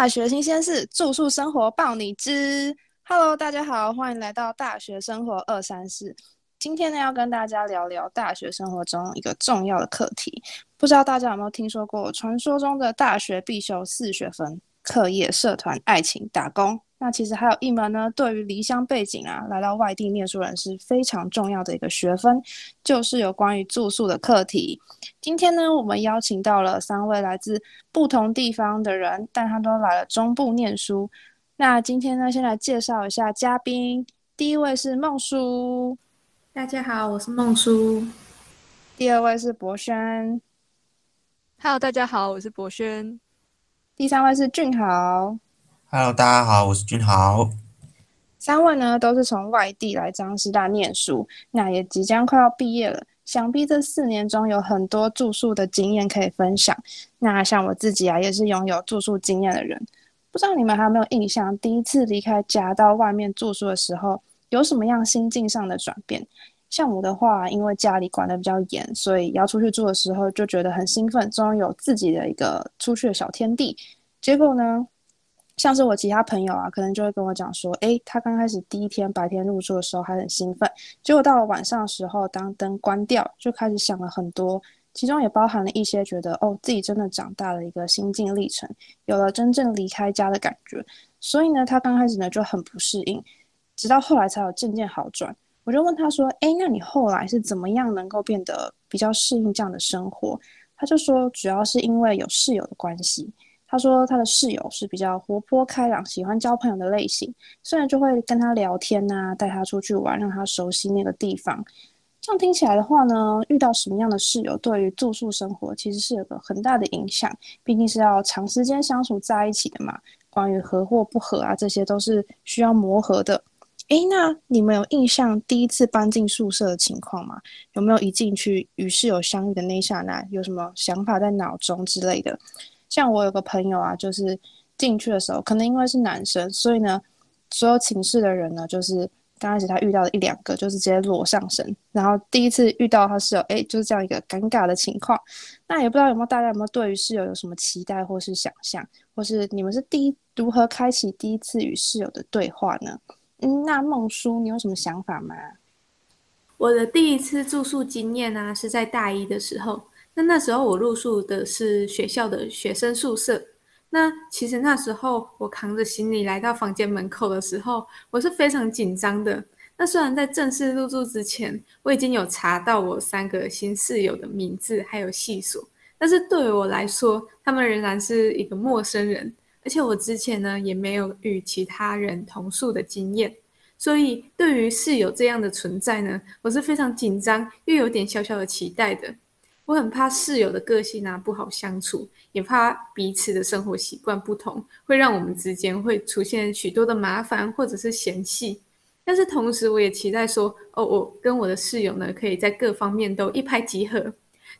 大学新鲜事，住宿生活爆你知。Hello，大家好，欢迎来到大学生活二三四。今天呢，要跟大家聊聊大学生活中一个重要的课题。不知道大家有没有听说过传说中的大学必修四学分：课业、社团、爱情、打工。那其实还有一门呢，对于离乡背景啊，来到外地念书人是非常重要的一个学分，就是有关于住宿的课题。今天呢，我们邀请到了三位来自不同地方的人，但他都来了中部念书。那今天呢，先来介绍一下嘉宾。第一位是孟叔，大家好，我是孟叔。第二位是博轩，Hello，大家好，我是博轩。第三位是俊豪。Hello，大家好，我是君豪。三位呢都是从外地来张师大念书，那也即将快要毕业了。想必这四年中有很多住宿的经验可以分享。那像我自己啊，也是拥有住宿经验的人。不知道你们还有没有印象，第一次离开家到外面住宿的时候，有什么样心境上的转变？像我的话，因为家里管的比较严，所以要出去住的时候就觉得很兴奋，终于有自己的一个出去的小天地。结果呢？像是我其他朋友啊，可能就会跟我讲说，诶，他刚开始第一天白天入住的时候还很兴奋，结果到了晚上的时候，当灯关掉，就开始想了很多，其中也包含了一些觉得哦，自己真的长大了一个心境历程，有了真正离开家的感觉。所以呢，他刚开始呢就很不适应，直到后来才有渐渐好转。我就问他说，诶，那你后来是怎么样能够变得比较适应这样的生活？他就说，主要是因为有室友的关系。他说他的室友是比较活泼开朗、喜欢交朋友的类型，虽然就会跟他聊天呐，带他出去玩，让他熟悉那个地方。这样听起来的话呢，遇到什么样的室友，对于住宿生活其实是有个很大的影响。毕竟是要长时间相处在一起的嘛，关于合或不合啊，这些都是需要磨合的。诶，那你们有印象第一次搬进宿舍的情况吗？有没有一进去与室友相遇的那一刹那，有什么想法在脑中之类的？像我有个朋友啊，就是进去的时候，可能因为是男生，所以呢，所有寝室的人呢，就是刚开始他遇到了一两个，就是直接裸上身，然后第一次遇到他室友，哎，就是这样一个尴尬的情况。那也不知道有没有大家有没有对于室友有什么期待或是想象，或是你们是第一如何开启第一次与室友的对话呢？嗯，那孟叔，你有什么想法吗？我的第一次住宿经验呢，是在大一的时候。那那时候我入宿的是学校的学生宿舍。那其实那时候我扛着行李来到房间门口的时候，我是非常紧张的。那虽然在正式入住之前，我已经有查到我三个新室友的名字还有系所，但是对于我来说，他们仍然是一个陌生人。而且我之前呢也没有与其他人同宿的经验，所以对于室友这样的存在呢，我是非常紧张又有点小小的期待的。我很怕室友的个性啊不好相处，也怕彼此的生活习惯不同，会让我们之间会出现许多的麻烦或者是嫌隙。但是同时，我也期待说，哦，我跟我的室友呢，可以在各方面都一拍即合，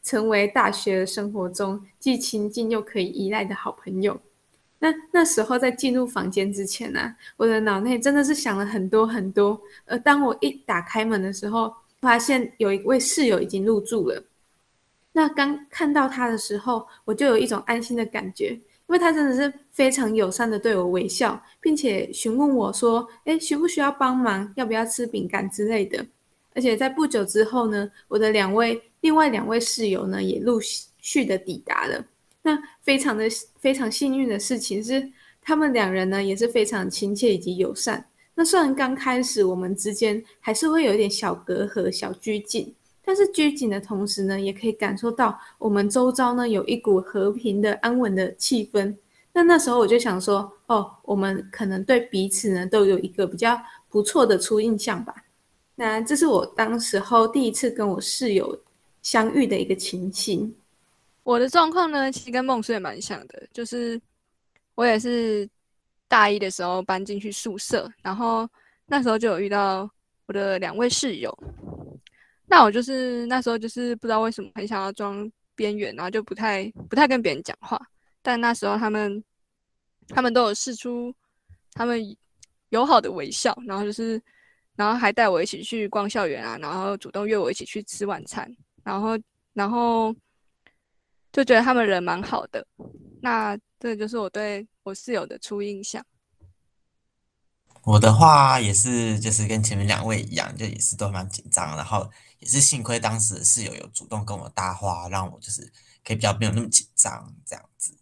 成为大学生活中既亲近又可以依赖的好朋友。那那时候在进入房间之前呢，我的脑内真的是想了很多很多。而当我一打开门的时候，发现有一位室友已经入住了。那刚看到他的时候，我就有一种安心的感觉，因为他真的是非常友善的对我微笑，并且询问我说：“哎，需不需要帮忙？要不要吃饼干之类的？”而且在不久之后呢，我的两位另外两位室友呢也陆续的抵达了。那非常的非常幸运的事情是，他们两人呢也是非常亲切以及友善。那虽然刚开始我们之间还是会有一点小隔阂、小拘谨。但是拘谨的同时呢，也可以感受到我们周遭呢有一股和平的、安稳的气氛。那那时候我就想说，哦，我们可能对彼此呢都有一个比较不错的初印象吧。那这是我当时候第一次跟我室友相遇的一个情形。我的状况呢，其实跟梦叔也蛮像的，就是我也是大一的时候搬进去宿舍，然后那时候就有遇到我的两位室友。那我就是那时候就是不知道为什么很想要装边缘，然后就不太不太跟别人讲话。但那时候他们他们都有试出他们友好的微笑，然后就是然后还带我一起去逛校园啊，然后主动约我一起去吃晚餐，然后然后就觉得他们人蛮好的。那这就是我对我室友的初印象。我的话也是，就是跟前面两位一样，就也是都蛮紧张，然后也是幸亏当时室友有主动跟我搭话，让我就是可以比较没有那么紧张这样子。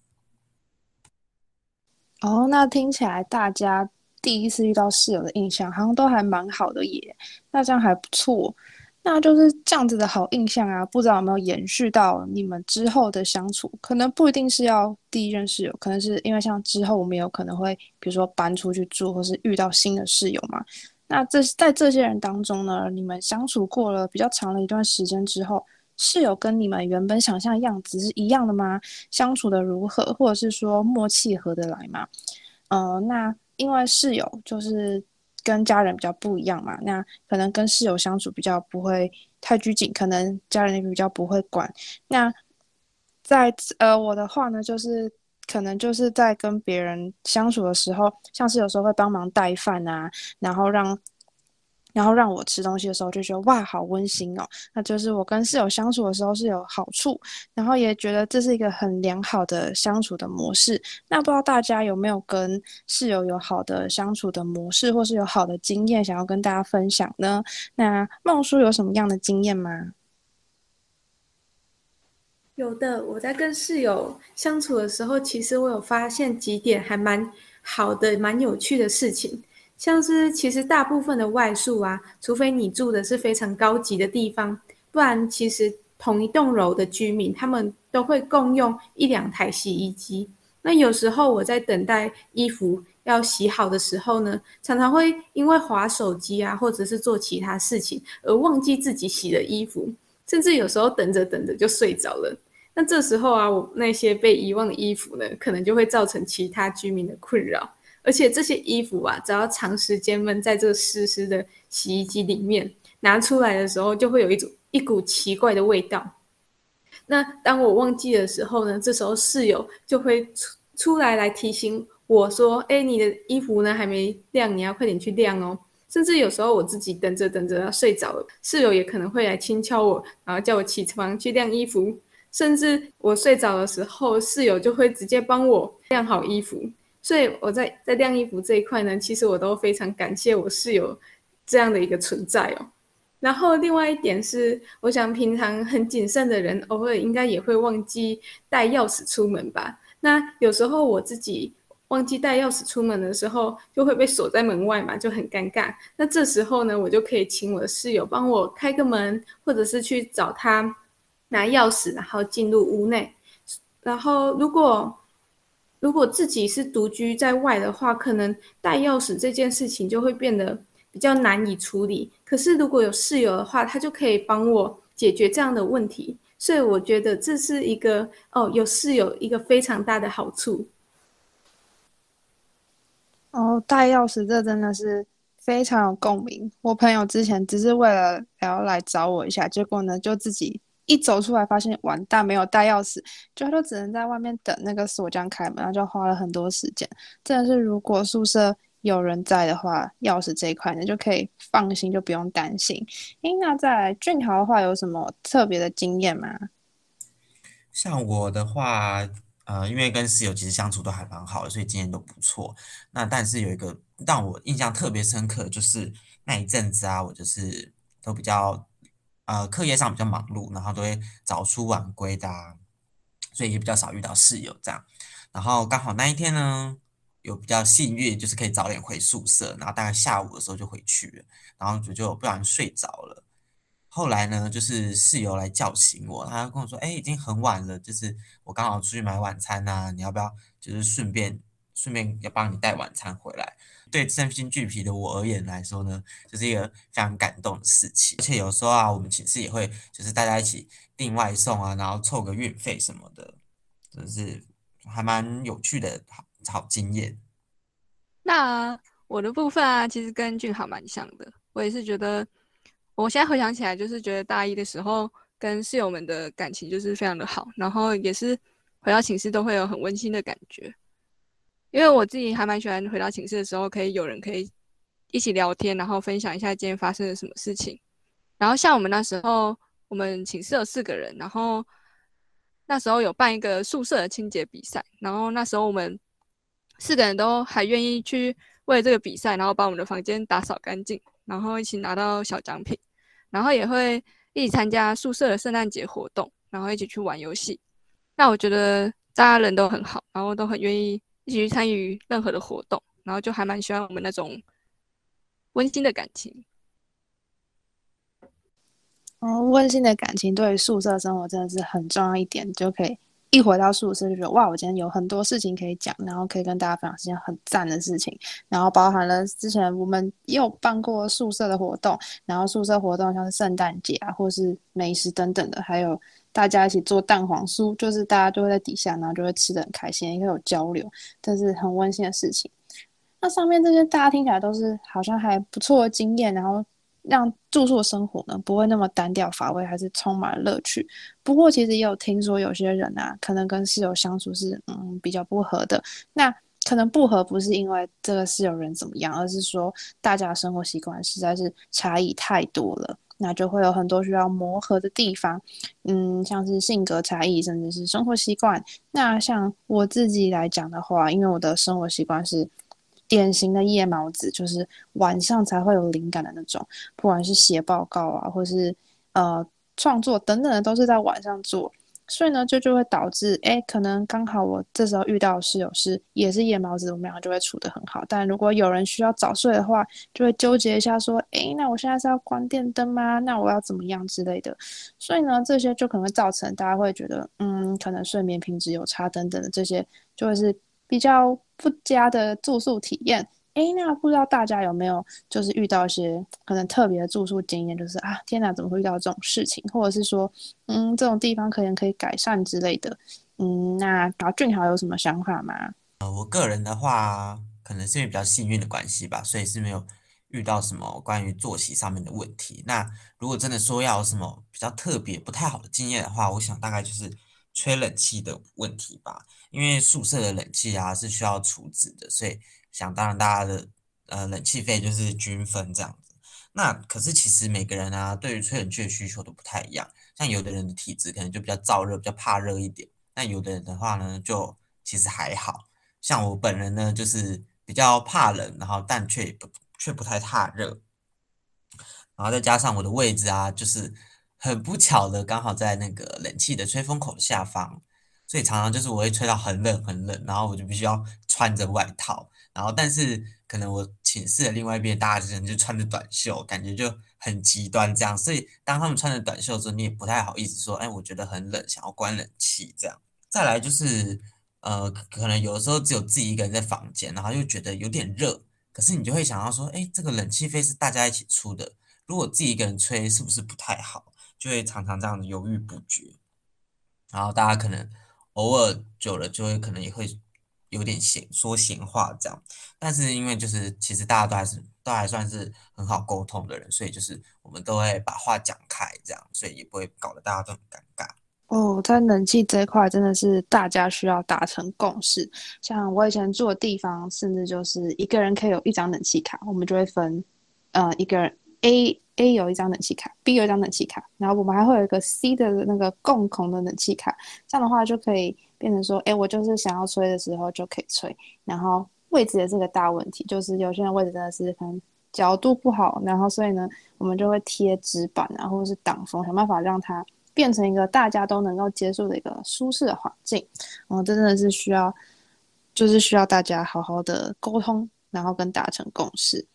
哦，那听起来大家第一次遇到室友的印象好像都还蛮好的耶，那这样还不错。那就是这样子的好印象啊，不知道有没有延续到你们之后的相处？可能不一定是要第一任室友，可能是因为像之后我们有可能会，比如说搬出去住，或是遇到新的室友嘛。那这在这些人当中呢，你们相处过了比较长的一段时间之后，室友跟你们原本想象的样子是一样的吗？相处的如何，或者是说默契合得来吗？呃，那因为室友就是。跟家人比较不一样嘛，那可能跟室友相处比较不会太拘谨，可能家人也比较不会管。那在呃我的话呢，就是可能就是在跟别人相处的时候，像是有时候会帮忙带饭啊，然后让。然后让我吃东西的时候就觉得哇，好温馨哦。那就是我跟室友相处的时候是有好处，然后也觉得这是一个很良好的相处的模式。那不知道大家有没有跟室友有好的相处的模式，或是有好的经验想要跟大家分享呢？那孟叔有什么样的经验吗？有的，我在跟室友相处的时候，其实我有发现几点还蛮好的、蛮有趣的事情。像是其实大部分的外宿啊，除非你住的是非常高级的地方，不然其实同一栋楼的居民他们都会共用一两台洗衣机。那有时候我在等待衣服要洗好的时候呢，常常会因为划手机啊，或者是做其他事情而忘记自己洗的衣服，甚至有时候等着等着就睡着了。那这时候啊，我那些被遗忘的衣服呢，可能就会造成其他居民的困扰。而且这些衣服啊，只要长时间闷在这个湿湿的洗衣机里面，拿出来的时候就会有一种一股奇怪的味道。那当我忘记的时候呢，这时候室友就会出出来来提醒我说：“哎，你的衣服呢还没晾，你要快点去晾哦。”甚至有时候我自己等着等着要睡着了，室友也可能会来轻敲我，然后叫我起床去晾衣服。甚至我睡着的时候，室友就会直接帮我晾好衣服。所以我在在晾衣服这一块呢，其实我都非常感谢我室友这样的一个存在哦。然后另外一点是，我想平常很谨慎的人，偶尔应该也会忘记带钥匙出门吧。那有时候我自己忘记带钥匙出门的时候，就会被锁在门外嘛，就很尴尬。那这时候呢，我就可以请我的室友帮我开个门，或者是去找他拿钥匙，然后进入屋内。然后如果如果自己是独居在外的话，可能带钥匙这件事情就会变得比较难以处理。可是如果有室友的话，他就可以帮我解决这样的问题。所以我觉得这是一个哦，有室友一个非常大的好处。哦，带钥匙这真的是非常有共鸣。我朋友之前只是为了要来找我一下，结果呢就自己。一走出来，发现完蛋，没有带钥匙，就他就只能在外面等那个锁匠开门，然后就花了很多时间。真的是，如果宿舍有人在的话，钥匙这一块呢就可以放心，就不用担心。诶，那在俊豪的话，有什么特别的经验吗？像我的话，呃，因为跟室友其实相处都还蛮好的，所以经验都不错。那但是有一个让我印象特别深刻，就是那一阵子啊，我就是都比较。呃，课业上比较忙碌，然后都会早出晚归的，所以也比较少遇到室友这样。然后刚好那一天呢，有比较幸运，就是可以早点回宿舍，然后大概下午的时候就回去了，然后就就不然睡着了。后来呢，就是室友来叫醒我，他跟我说：“哎，已经很晚了，就是我刚好出去买晚餐呐，你要不要就是顺便顺便要帮你带晚餐回来？”对身心俱疲的我而言来说呢，就是一个非常感动的事情。而且有时候啊，我们寝室也会就是大家一起订外送啊，然后凑个运费什么的，就是还蛮有趣的好好经验。那我的部分啊，其实跟俊豪蛮像的。我也是觉得，我现在回想起来，就是觉得大一的时候跟室友们的感情就是非常的好，然后也是回到寝室都会有很温馨的感觉。因为我自己还蛮喜欢回到寝室的时候，可以有人可以一起聊天，然后分享一下今天发生了什么事情。然后像我们那时候，我们寝室有四个人，然后那时候有办一个宿舍的清洁比赛，然后那时候我们四个人都还愿意去为了这个比赛，然后把我们的房间打扫干净，然后一起拿到小奖品，然后也会一起参加宿舍的圣诞节活动，然后一起去玩游戏。那我觉得大家人都很好，然后都很愿意一起去参与任何的活动，然后就还蛮喜欢我们那种温馨的感情。哦，温馨的感情对宿舍生活真的是很重要一点，就可以一回到宿舍就觉得哇，我今天有很多事情可以讲，然后可以跟大家分享一件很赞的事情，然后包含了之前我们也有办过宿舍的活动，然后宿舍活动像是圣诞节啊，或是美食等等的，还有大家一起做蛋黄酥，就是大家就会在底下，然后就会吃的很开心，也会有交流，这是很温馨的事情。那上面这些大家听起来都是好像还不错的经验，然后。让住宿生活呢不会那么单调乏味，还是充满乐趣。不过其实也有听说有些人啊，可能跟室友相处是嗯比较不合的。那可能不合不是因为这个室友人怎么样，而是说大家生活习惯实在是差异太多了，那就会有很多需要磨合的地方。嗯，像是性格差异，甚至是生活习惯。那像我自己来讲的话，因为我的生活习惯是。典型的夜猫子，就是晚上才会有灵感的那种，不管是写报告啊，或是呃创作等等的，都是在晚上做。所以呢，这就会导致，哎，可能刚好我这时候遇到室友是也是夜猫子，我们两个就会处得很好。但如果有人需要早睡的话，就会纠结一下，说，哎，那我现在是要关电灯吗？那我要怎么样之类的。所以呢，这些就可能会造成大家会觉得，嗯，可能睡眠品质有差等等的，这些就会是。比较不佳的住宿体验，哎，那不知道大家有没有就是遇到一些可能特别的住宿经验，就是啊，天哪，怎么会遇到这种事情，或者是说，嗯，这种地方可能可以改善之类的，嗯，那达俊豪有什么想法吗？呃，我个人的话，可能是因为比较幸运的关系吧，所以是没有遇到什么关于作息上面的问题。那如果真的说要有什么比较特别不太好的经验的话，我想大概就是。吹冷气的问题吧，因为宿舍的冷气啊是需要储值的，所以想当然大家的呃冷气费就是均分这样子。那可是其实每个人啊对于吹冷气的需求都不太一样，像有的人的体质可能就比较燥热，比较怕热一点。那有的人的话呢，就其实还好像我本人呢就是比较怕冷，然后但却不却不太怕热，然后再加上我的位置啊就是。很不巧的，刚好在那个冷气的吹风口下方，所以常常就是我会吹到很冷很冷，然后我就必须要穿着外套，然后但是可能我寝室的另外一边大家人就穿着短袖，感觉就很极端这样，所以当他们穿着短袖的时候，你也不太好意思说，哎，我觉得很冷，想要关冷气这样。再来就是，呃，可能有的时候只有自己一个人在房间，然后又觉得有点热，可是你就会想要说，哎，这个冷气费是大家一起出的，如果自己一个人吹是不是不太好？就会常常这样子犹豫不决，然后大家可能偶尔久了就会可能也会有点闲说闲话这样，但是因为就是其实大家都还是都还算是很好沟通的人，所以就是我们都会把话讲开这样，所以也不会搞得大家都很尴尬。哦，在冷气这一块真的是大家需要达成共识。像我以前住的地方，甚至就是一个人可以有一张冷气卡，我们就会分，呃，一个人 A。A 有一张冷气卡，B 有一张冷气卡，然后我们还会有一个 C 的那个共同的冷气卡，这样的话就可以变成说，哎，我就是想要吹的时候就可以吹。然后位置也是个大问题，就是有些人位置真的是可能角度不好，然后所以呢，我们就会贴纸板啊，或者是挡风，想办法让它变成一个大家都能够接受的一个舒适的环境。嗯，这真的是需要，就是需要大家好好的沟通，然后跟达成共识。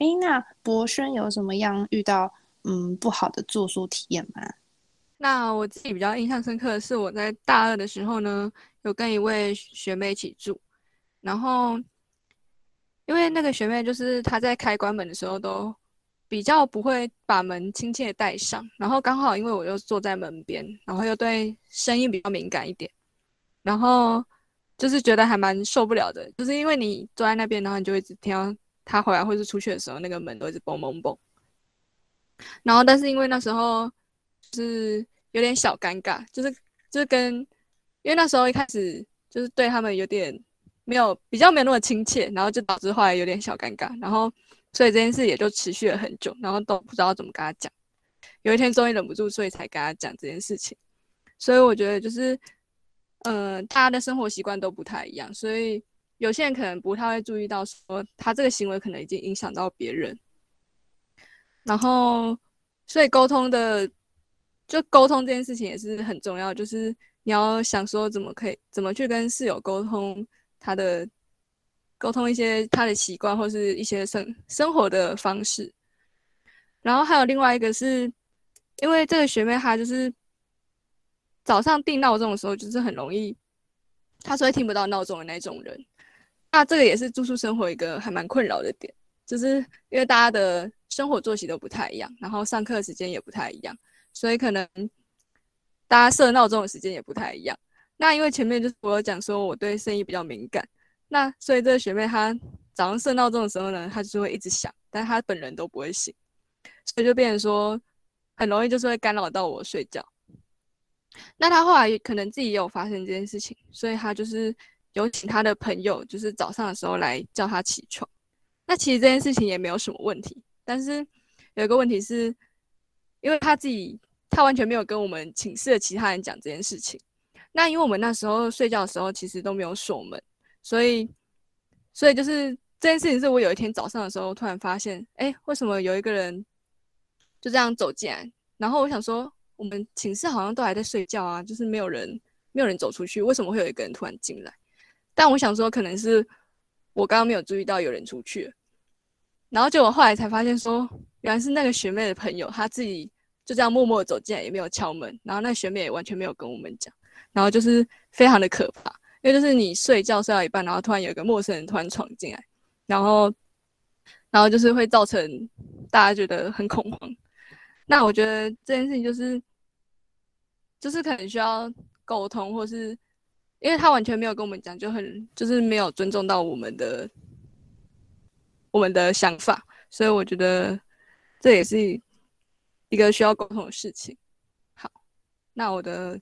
哎，那博轩有什么样遇到嗯不好的住宿体验吗？那我自己比较印象深刻的是，我在大二的时候呢，有跟一位学妹一起住，然后因为那个学妹就是她在开关门的时候都比较不会把门轻轻的带上，然后刚好因为我又坐在门边，然后又对声音比较敏感一点，然后就是觉得还蛮受不了的，就是因为你坐在那边，然后你就一直听到。他回来或是出去的时候，那个门都一直嘣嘣嘣。然后，但是因为那时候是有点小尴尬，就是就是跟，因为那时候一开始就是对他们有点没有比较没有那么亲切，然后就导致后来有点小尴尬。然后，所以这件事也就持续了很久，然后都不知道怎么跟他讲。有一天终于忍不住，所以才跟他讲这件事情。所以我觉得就是，嗯，大家的生活习惯都不太一样，所以。有些人可能不太会注意到，说他这个行为可能已经影响到别人。然后，所以沟通的，就沟通这件事情也是很重要，就是你要想说怎么可以怎么去跟室友沟通他的，沟通一些他的习惯或是一些生生活的方式。然后还有另外一个是，因为这个学妹她就是早上定闹钟的时候，就是很容易，她是会听不到闹钟的那种人。那这个也是住宿生活一个还蛮困扰的点，就是因为大家的生活作息都不太一样，然后上课时间也不太一样，所以可能大家设闹钟的时间也不太一样。那因为前面就是我有讲说我对声音比较敏感，那所以这个学妹她早上设闹钟的时候呢，她就会一直响，但她本人都不会醒。所以就变成说，很容易就是会干扰到我睡觉。那他后来可能自己也有发生这件事情，所以他就是有请他的朋友，就是早上的时候来叫他起床。那其实这件事情也没有什么问题，但是有一个问题是，因为他自己他完全没有跟我们寝室的其他人讲这件事情。那因为我们那时候睡觉的时候其实都没有锁门，所以所以就是这件事情是我有一天早上的时候突然发现，哎，为什么有一个人？就这样走进来，然后我想说，我们寝室好像都还在睡觉啊，就是没有人，没有人走出去，为什么会有一个人突然进来？但我想说，可能是我刚刚没有注意到有人出去，然后结果后来才发现说，原来是那个学妹的朋友，她自己就这样默默走进来，也没有敲门，然后那学妹也完全没有跟我们讲，然后就是非常的可怕，因为就是你睡觉睡到一半，然后突然有一个陌生人突然闯进来，然后，然后就是会造成大家觉得很恐慌。那我觉得这件事情就是，就是可能需要沟通，或是因为他完全没有跟我们讲，就很就是没有尊重到我们的我们的想法，所以我觉得这也是一个需要沟通的事情。好，那我的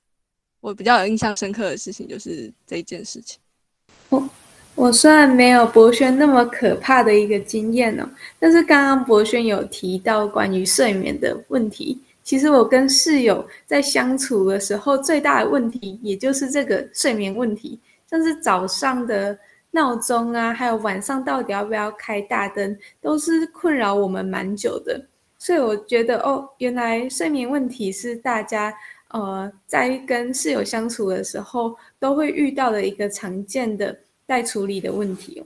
我比较有印象深刻的事情就是这一件事情。我我虽然没有博轩那么可怕的一个经验哦，但是刚刚博轩有提到关于睡眠的问题。其实我跟室友在相处的时候，最大的问题也就是这个睡眠问题，像是早上的闹钟啊，还有晚上到底要不要开大灯，都是困扰我们蛮久的。所以我觉得哦，原来睡眠问题是大家呃在跟室友相处的时候都会遇到的一个常见的。待处理的问题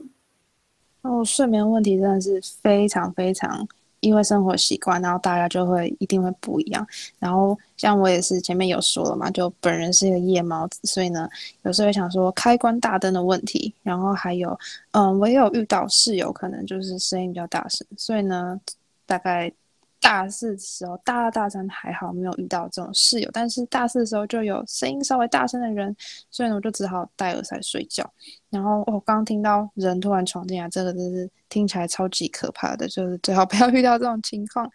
哦，哦，睡眠问题真的是非常非常，因为生活习惯，然后大家就会一定会不一样。然后像我也是前面有说了嘛，就本人是一个夜猫子，所以呢，有时候会想说开关大灯的问题。然后还有，嗯，我也有遇到室友可能就是声音比较大声，所以呢，大概。大四的时候，大二大三还好没有遇到这种室友，但是大四的时候就有声音稍微大声的人，所以呢我就只好戴耳塞睡觉。然后我刚听到人突然闯进来，这个真是听起来超级可怕的，就是最好不要 遇到这种情况。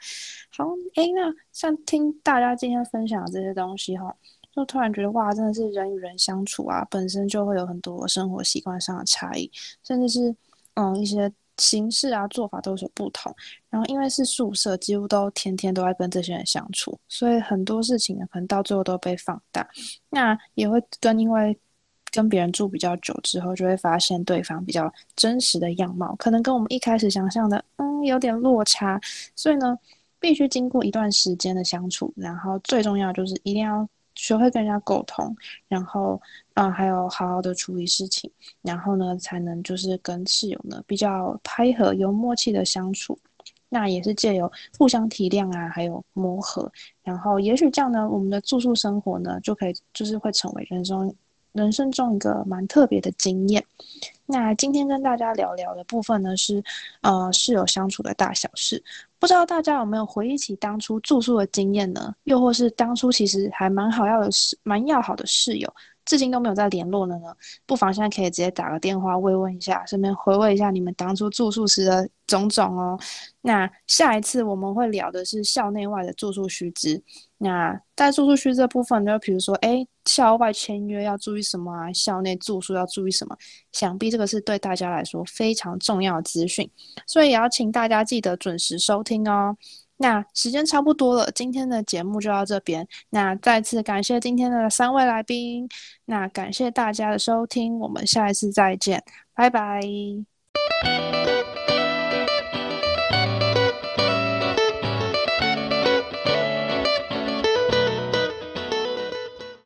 好，哎，那像听大家今天分享的这些东西哈，就突然觉得哇，真的是人与人相处啊，本身就会有很多生活习惯上的差异，甚至是嗯一些。形式啊，做法都有所不同。然后因为是宿舍，几乎都天天都在跟这些人相处，所以很多事情，可能到最后都被放大。那也会跟因为跟别人住比较久之后，就会发现对方比较真实的样貌，可能跟我们一开始想象的，嗯，有点落差。所以呢，必须经过一段时间的相处，然后最重要就是一定要。学会跟人家沟通，然后，嗯，还有好好的处理事情，然后呢，才能就是跟室友呢比较配合、有默契的相处。那也是借由互相体谅啊，还有磨合，然后也许这样呢，我们的住宿生活呢就可以就是会成为人生人生中一个蛮特别的经验。那今天跟大家聊聊的部分呢是，呃，室友相处的大小事。不知道大家有没有回忆起当初住宿的经验呢？又或是当初其实还蛮好要的室，蛮要好的室友，至今都没有再联络了呢？不妨现在可以直接打个电话慰问一下，顺便回味一下你们当初住宿时的种种哦。那下一次我们会聊的是校内外的住宿须知。那在住宿区这部分，呢比如说，哎，校外签约要注意什么啊？校内住宿要注意什么？想必这个是对大家来说非常重要的资讯，所以也要请大家记得准时收听哦。那时间差不多了，今天的节目就到这边。那再次感谢今天的三位来宾，那感谢大家的收听，我们下一次再见，拜拜。